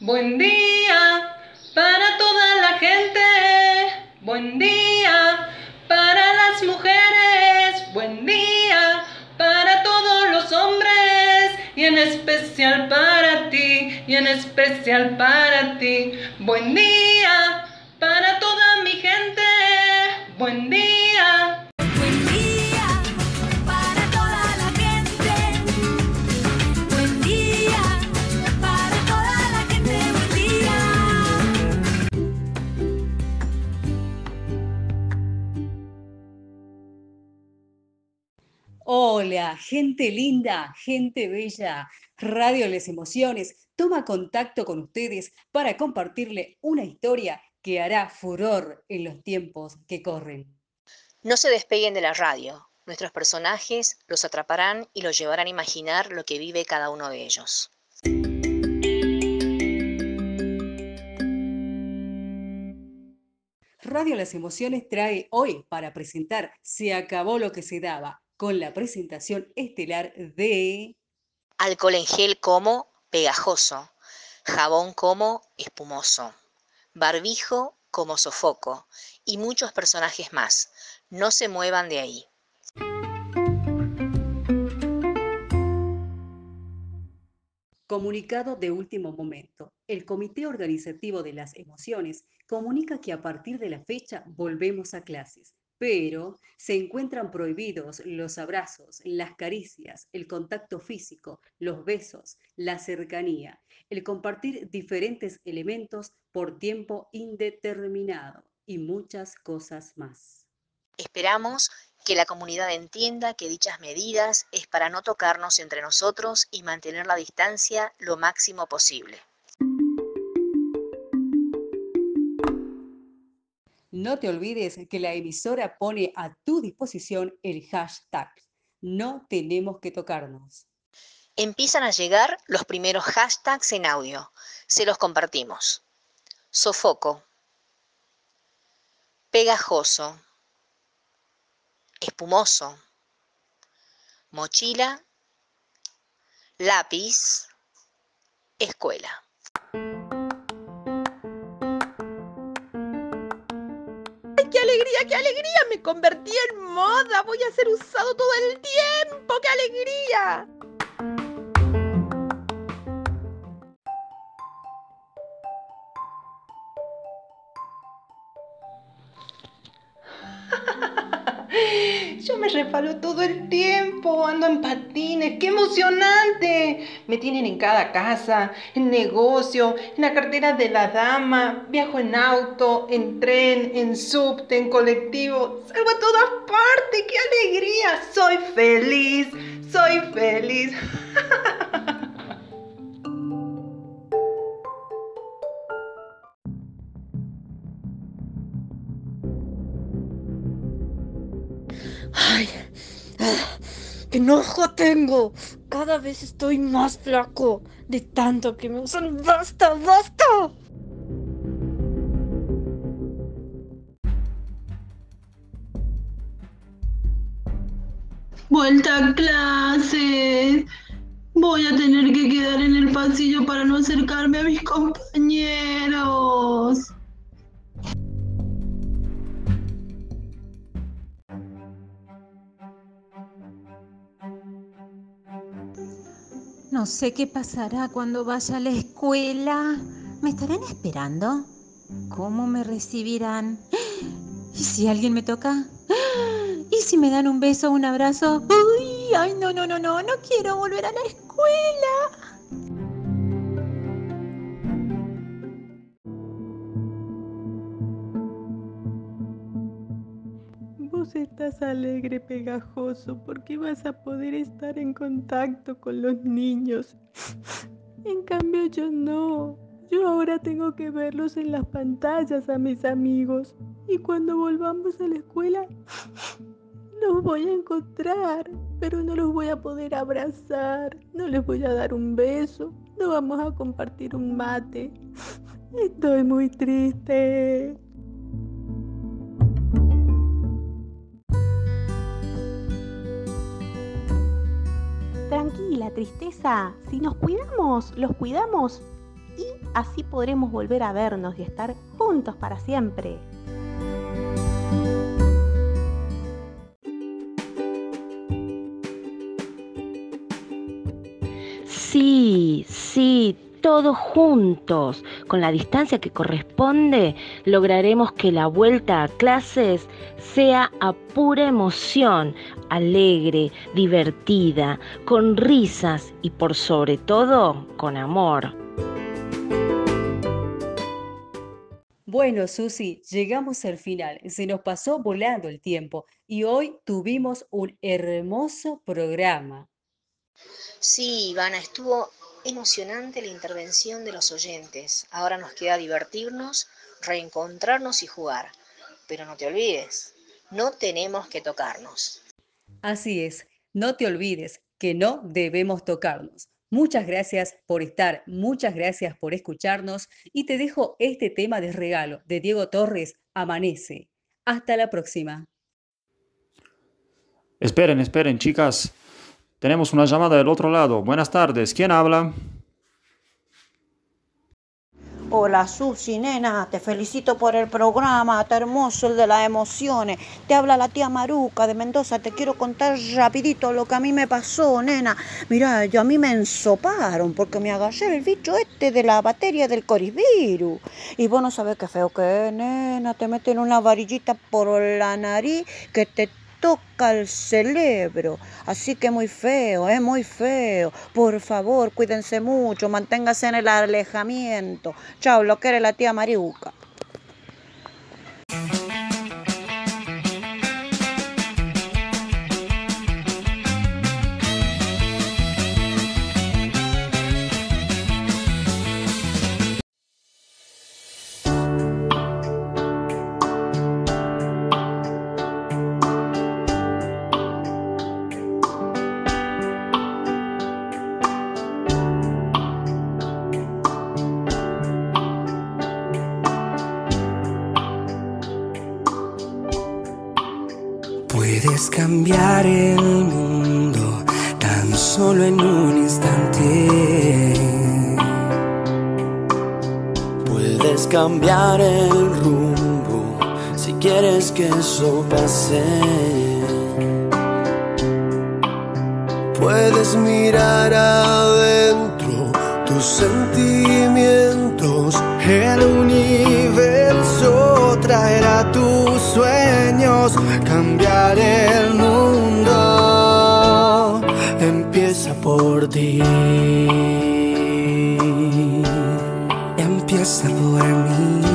Buen día para toda la gente. Buen día para las mujeres. Buen día para todos los hombres. Y en especial para ti. Y en especial para ti. Buen día para toda mi gente. Buen día. Gente linda, gente bella. Radio Les Emociones toma contacto con ustedes para compartirle una historia que hará furor en los tiempos que corren. No se despeguen de la radio. Nuestros personajes los atraparán y los llevarán a imaginar lo que vive cada uno de ellos. Radio Las Emociones trae hoy para presentar Se acabó lo que se daba, con la presentación estelar de... Alcohol en gel como pegajoso, jabón como espumoso, barbijo como sofoco y muchos personajes más. No se muevan de ahí. Comunicado de último momento. El Comité Organizativo de las Emociones comunica que a partir de la fecha volvemos a clases, pero se encuentran prohibidos los abrazos, las caricias, el contacto físico, los besos, la cercanía, el compartir diferentes elementos por tiempo indeterminado y muchas cosas más. Esperamos que la comunidad entienda que dichas medidas es para no tocarnos entre nosotros y mantener la distancia lo máximo posible. No te olvides que la emisora pone a tu disposición el hashtag No tenemos que tocarnos. Empiezan a llegar los primeros hashtags en audio. Se los compartimos. Sofoco. Pegajoso. Espumoso. Mochila. Lápiz. Escuela. Alegría, qué alegría! Me convertí en moda. Voy a ser usado todo el tiempo. ¡Qué alegría! Yo me repalo todo el tiempo, ando en patines, ¡qué emocionante! Me tienen en cada casa, en negocio, en la cartera de la dama, viajo en auto, en tren, en subte, en colectivo, salgo a todas partes, ¡qué alegría! Soy feliz, soy feliz. ¡Ay! ah, ¡Qué enojo tengo! Cada vez estoy más flaco de tanto que me usan. ¡Basta, basta! Vuelta a clases. Voy a tener que quedar en el pasillo para no acercarme a mis compañeros. No sé qué pasará cuando vaya a la escuela. ¿Me estarán esperando? ¿Cómo me recibirán? ¿Y si alguien me toca? ¿Y si me dan un beso un abrazo? ¡Uy! ¡Ay, no, no, no, no! No quiero volver a la escuela. Estás alegre, pegajoso, porque vas a poder estar en contacto con los niños. En cambio yo no. Yo ahora tengo que verlos en las pantallas a mis amigos. Y cuando volvamos a la escuela, los voy a encontrar, pero no los voy a poder abrazar, no les voy a dar un beso, no vamos a compartir un mate. Estoy muy triste. Tristeza. Si nos cuidamos, los cuidamos, y así podremos volver a vernos y estar juntos para siempre. Todos juntos, con la distancia que corresponde, lograremos que la vuelta a clases sea a pura emoción, alegre, divertida, con risas y por sobre todo con amor. Bueno, Susi, llegamos al final. Se nos pasó volando el tiempo y hoy tuvimos un hermoso programa. Sí, Ivana, estuvo emocionante la intervención de los oyentes. Ahora nos queda divertirnos, reencontrarnos y jugar. Pero no te olvides, no tenemos que tocarnos. Así es, no te olvides que no debemos tocarnos. Muchas gracias por estar, muchas gracias por escucharnos y te dejo este tema de regalo de Diego Torres, Amanece. Hasta la próxima. Esperen, esperen, chicas. Tenemos una llamada del otro lado. Buenas tardes. ¿Quién habla? Hola Susi, nena, te felicito por el programa, está hermoso el de las emociones. Te habla la tía Maruca de Mendoza, te quiero contar rapidito lo que a mí me pasó, nena. Mira, yo a mí me ensoparon porque me agarré el bicho este de la batería del corivirus. Y vos no sabés qué feo que es, nena, te meten una varillita por la nariz que te toca el cerebro. Así que muy feo, es muy feo. Por favor, cuídense mucho, manténgase en el alejamiento. Chao, lo que eres la tía Mariuca. Puedes cambiar el mundo tan solo en un instante. Puedes cambiar el rumbo si quieres que eso pase. Puedes mirar adentro tus sentimientos. El universo traerá tus sueños, cambiar el mundo. Empieza por ti. Empieza por mí.